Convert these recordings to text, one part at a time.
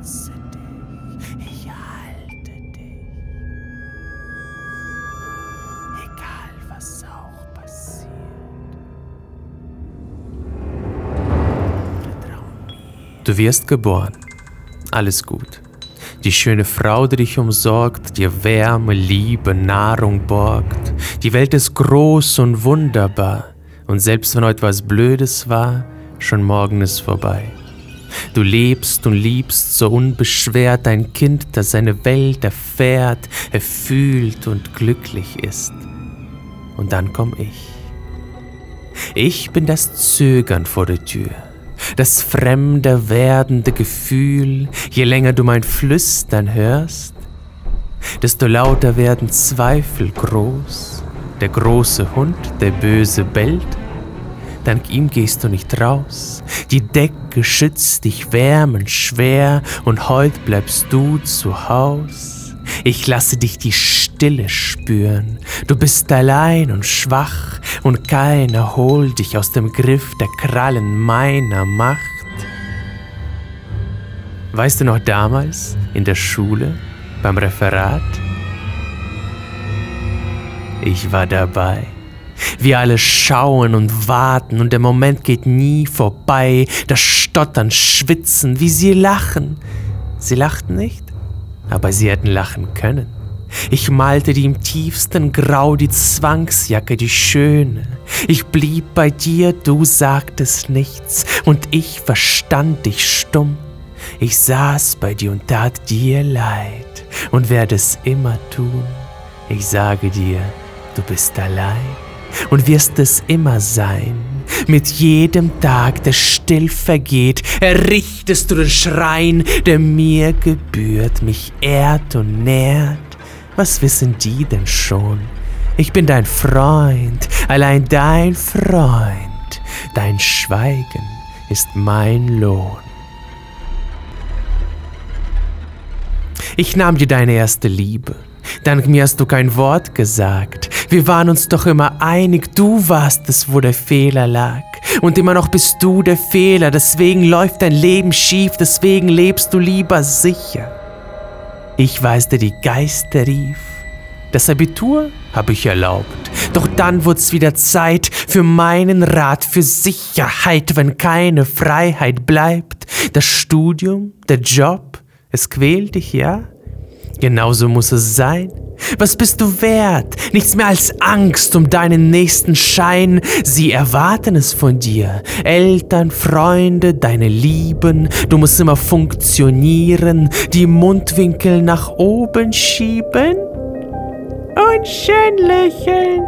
schütze dich, ich halte dich. Egal was auch passiert. Du wirst geboren. Alles gut. Die schöne Frau, die dich umsorgt, dir Wärme, Liebe, Nahrung borgt. Die Welt ist groß und wunderbar. Und selbst wenn heute was Blödes war, schon morgen ist vorbei. Du lebst und liebst so unbeschwert ein Kind, das seine Welt erfährt, erfühlt und glücklich ist. Und dann komm ich. Ich bin das Zögern vor der Tür, das fremder werdende Gefühl, je länger du mein Flüstern hörst, desto lauter werden Zweifel groß. Der große Hund, der böse bellt, dank ihm gehst du nicht raus. Die Decke schützt dich wärmend schwer und heut bleibst du zu Haus. Ich lasse dich die Stille spüren. Du bist allein und schwach und keiner holt dich aus dem Griff der Krallen meiner Macht. Weißt du noch damals in der Schule beim Referat? Ich war dabei. Wir alle schauen und warten und der Moment geht nie vorbei. Das Stottern, Schwitzen, wie sie lachen. Sie lachten nicht, aber sie hätten lachen können. Ich malte die im tiefsten Grau die Zwangsjacke, die schöne. Ich blieb bei dir, du sagtest nichts und ich verstand dich stumm. Ich saß bei dir und tat dir leid und werde es immer tun. Ich sage dir, du bist allein und wirst es immer sein. Mit jedem Tag, der still vergeht, errichtest du den Schrein, der mir gebührt, mich ehrt und nährt. Was wissen die denn schon? Ich bin dein Freund, allein dein Freund. Dein Schweigen ist mein Lohn. Ich nahm dir deine erste Liebe. Dank mir hast du kein Wort gesagt. Wir waren uns doch immer einig, du warst es, wo der Fehler lag. Und immer noch bist du der Fehler, deswegen läuft dein Leben schief, deswegen lebst du lieber sicher. Ich weiß, der die Geister rief. Das Abitur habe ich erlaubt. Doch dann wurd's wieder Zeit für meinen Rat, für Sicherheit, wenn keine Freiheit bleibt. Das Studium, der Job, es quält dich, ja? Genauso muss es sein. Was bist du wert? Nichts mehr als Angst um deinen nächsten Schein. Sie erwarten es von dir. Eltern, Freunde, deine Lieben. Du musst immer funktionieren, die Mundwinkel nach oben schieben und schön lächeln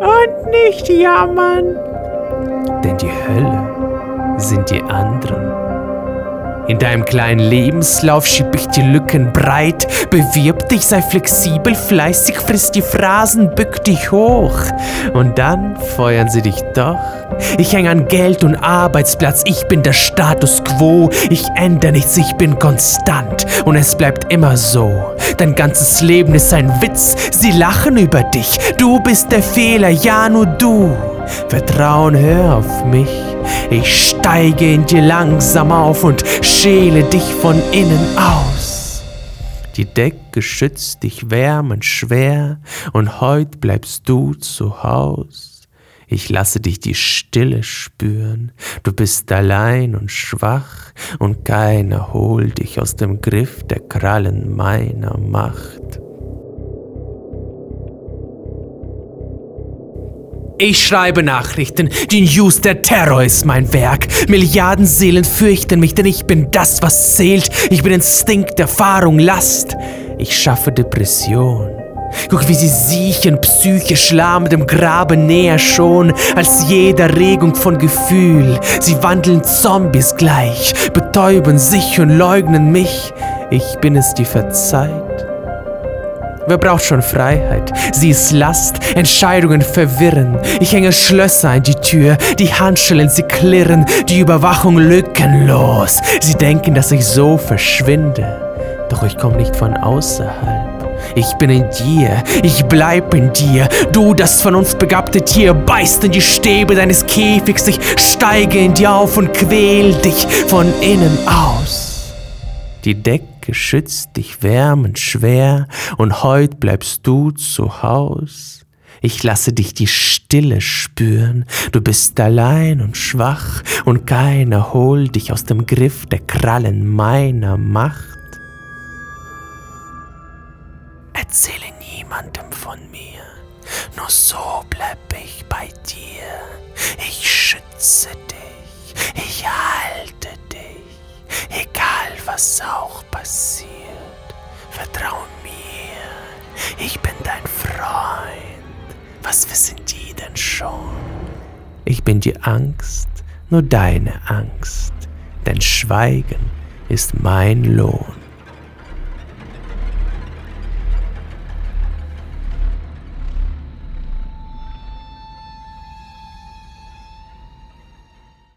und nicht jammern. Denn die Hölle sind die anderen. In deinem kleinen Lebenslauf schieb ich die Lücken breit. Bewirb dich, sei flexibel, fleißig, friss die Phrasen, bück dich hoch. Und dann feuern sie dich doch. Ich häng an Geld und Arbeitsplatz, ich bin der Status quo. Ich ändere nichts, ich bin konstant. Und es bleibt immer so. Dein ganzes Leben ist ein Witz, sie lachen über dich. Du bist der Fehler, ja nur du. Vertrauen, hör auf mich. Ich steige in dir langsam auf und schäle dich von innen aus. Die Decke schützt dich wärmend schwer und heut bleibst du zu Haus. Ich lasse dich die Stille spüren, du bist allein und schwach und keiner holt dich aus dem Griff der Krallen meiner Macht. Ich schreibe Nachrichten, die News, der Terror ist mein Werk. Milliarden Seelen fürchten mich, denn ich bin das, was zählt. Ich bin Instinkt, Erfahrung, Last. Ich schaffe Depression. Guck, wie sie siechen, psychisch lahm dem Grabe näher schon als jede Regung von Gefühl. Sie wandeln Zombies gleich, betäuben sich und leugnen mich. Ich bin es, die verzeiht. Wer braucht schon Freiheit? Sie ist Last, Entscheidungen verwirren. Ich hänge Schlösser an die Tür, die Handschellen, sie klirren, die Überwachung lückenlos. Sie denken, dass ich so verschwinde. Doch ich komme nicht von außerhalb. Ich bin in dir, ich bleib in dir. Du, das von uns begabte Tier, beißt in die Stäbe deines Käfigs. Ich steige in dir auf und quäl dich von innen aus. Die Decke schützt dich wärmend schwer und heut bleibst du zu Haus. Ich lasse dich die Stille spüren, du bist allein und schwach und keiner holt dich aus dem Griff der Krallen meiner Macht. Erzähle niemandem von mir, nur so bleib ich bei dir. Ich schütze dich, was auch passiert. Vertrau mir, ich bin dein Freund. Was wissen die denn schon? Ich bin die Angst, nur deine Angst, denn Schweigen ist mein Lohn.